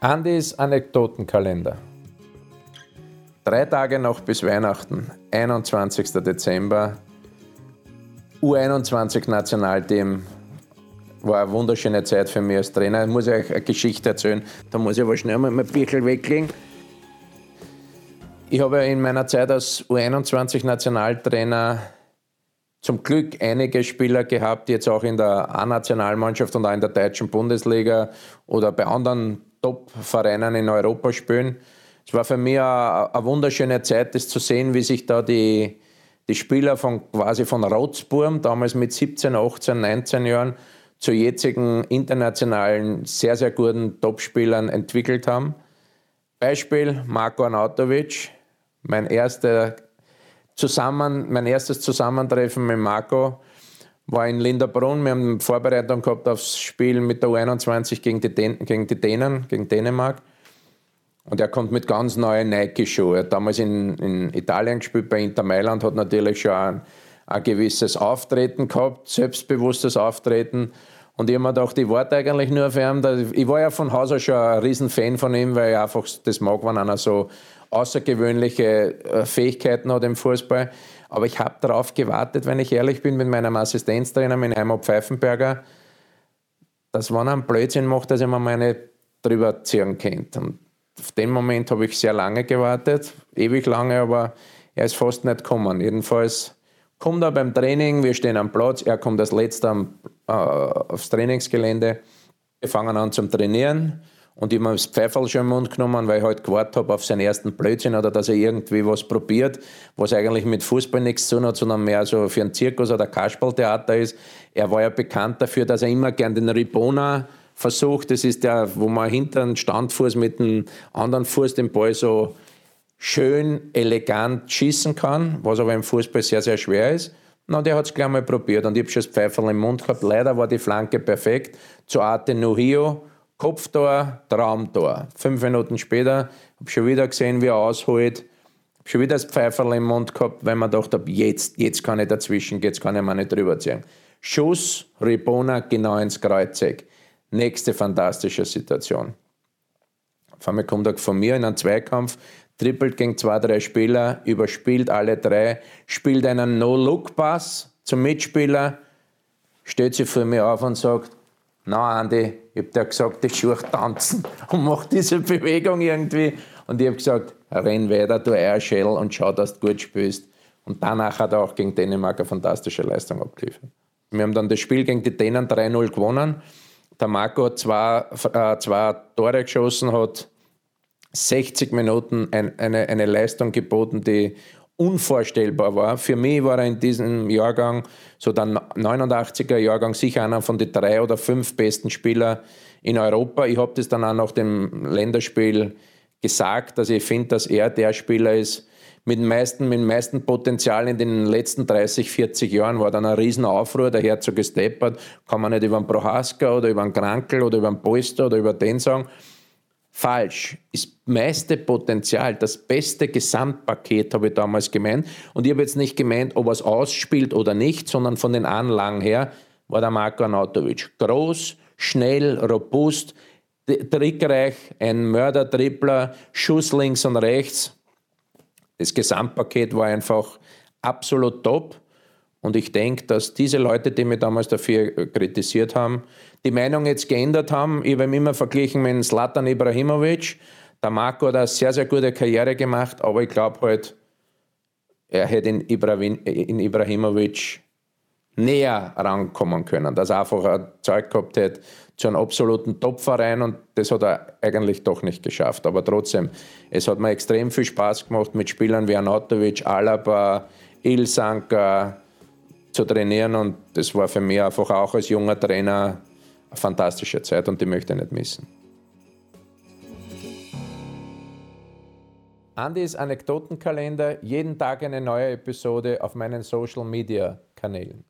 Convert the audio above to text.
Andys Anekdotenkalender. Drei Tage noch bis Weihnachten, 21. Dezember. U21 Nationalteam war eine wunderschöne Zeit für mich als Trainer. Ich muss euch eine Geschichte erzählen. Da muss ich aber schnell mal mein Bierchen weglegen. Ich habe in meiner Zeit als U21 Nationaltrainer zum Glück einige Spieler gehabt, jetzt auch in der A-Nationalmannschaft und auch in der deutschen Bundesliga oder bei anderen Top-Vereinen in Europa spielen. Es war für mich eine, wunderschöne Zeit, das zu sehen, wie sich da die, die Spieler von quasi von Rotzburm, damals mit 17, 18, 19 Jahren, zu jetzigen internationalen, sehr, sehr guten Topspielern entwickelt haben. Beispiel Marko Arnautovic, mein, erster Zusammen, mein erstes Zusammentreffen mit Marco war in Linderbrunn. Wir haben Vorbereitung gehabt aufs Spiel mit der U21 gegen die, Dän gegen die Dänen, gegen Dänemark. Und er kommt mit ganz neuen Nike-Schuhen. Er hat damals in, in, Italien gespielt, bei Inter Mailand, hat natürlich schon ein, ein gewisses Auftreten gehabt, selbstbewusstes Auftreten. Und ich habe mir gedacht, ich warte eigentlich nur für ihn. Ich war ja von Haus aus schon ein Riesenfan von ihm, weil ich einfach das mag, wenn einer so außergewöhnliche äh, Fähigkeiten hat im Fußball. Aber ich habe darauf gewartet, wenn ich ehrlich bin, mit meinem Assistenztrainer, mit Heimo Pfeifenberger, dass wenn er einen Blödsinn macht, dass ich mir meine drüber ziehen könnte. Und auf den Moment habe ich sehr lange gewartet, ewig lange, aber er ist fast nicht gekommen. Jedenfalls kommt er beim Training, wir stehen am Platz, er kommt als letzter am, äh, aufs Trainingsgelände. Wir fangen an zum Trainieren. Und ich habe das Pfeiferl schon im Mund genommen, weil ich halt gewartet habe auf seinen ersten Blödsinn oder dass er irgendwie was probiert, was eigentlich mit Fußball nichts zu tun hat, sondern mehr so für einen Zirkus oder Kasperltheater ist. Er war ja bekannt dafür, dass er immer gern den Ribona versucht. Das ist der, wo man hinter den Standfuß mit dem anderen Fuß den Ball so schön, elegant schießen kann, was aber im Fußball sehr, sehr schwer ist. Na, der hat es gleich mal probiert und ich habe schon das Pfeiferl im Mund gehabt. Leider war die Flanke perfekt zu Arte Nuhio Kopftor, Traumtor. Fünf Minuten später habe schon wieder gesehen, wie er ausholt. Habe schon wieder das Pfeiferl im Mund gehabt, weil man dachte, jetzt, jetzt kann ich dazwischen, jetzt kann ich mir nicht drüber ziehen. Schuss, Ribona genau ins Kreuzeck. Nächste fantastische Situation. Auf einmal kommt er von mir in einen Zweikampf, trippelt gegen zwei, drei Spieler, überspielt alle drei, spielt einen No-Look-Pass zum Mitspieler, stellt sich vor mir auf und sagt, na Andi, ich habe dir gesagt, ich schuhe tanzen und mach diese Bewegung irgendwie. Und ich habe gesagt, renn weiter, du Eierschell und schau, dass du gut spielst. Und danach hat er auch gegen Dänemark eine fantastische Leistung abgeliefert. Wir haben dann das Spiel gegen die Dänen 3-0 gewonnen. Der Marco hat zwei, äh, zwei Tore geschossen, hat 60 Minuten ein, eine, eine Leistung geboten, die unvorstellbar war. Für mich war er in diesem Jahrgang, so der 89er Jahrgang, sicher einer von den drei oder fünf besten Spieler in Europa. Ich habe das dann auch nach dem Länderspiel gesagt, dass ich finde, dass er der Spieler ist, mit dem, meisten, mit dem meisten Potenzial in den letzten 30, 40 Jahren war dann ein Riesenaufruhr, der Herzog ist deppert, kann man nicht über einen Prohaska oder über einen Krankel oder über einen Polster oder über den sagen falsch. Das meiste Potenzial, das beste Gesamtpaket habe ich damals gemeint. Und ich habe jetzt nicht gemeint, ob er es ausspielt oder nicht, sondern von den Anlagen her war der Marko Anatovic. Groß, schnell, robust, trickreich, ein Mörder-Tripler, Schuss links und rechts. Das Gesamtpaket war einfach absolut top. Und ich denke, dass diese Leute, die mich damals dafür kritisiert haben, die Meinung jetzt geändert haben. Ich habe immer verglichen mit Slatan Ibrahimovic. Der Marco hat eine sehr, sehr gute Karriere gemacht, aber ich glaube halt, er hätte in, Ibrahim, in Ibrahimovic näher rankommen können, dass er einfach ein Zeug gehabt hätte zu einem absoluten Topverein und das hat er eigentlich doch nicht geschafft. Aber trotzdem, es hat mir extrem viel Spaß gemacht mit Spielern wie Anatovic, Alaba, Ilsanka zu trainieren und das war für mich einfach auch als junger Trainer eine fantastische Zeit und die möchte ich nicht missen. Andys Anekdotenkalender, jeden Tag eine neue Episode auf meinen Social Media Kanälen.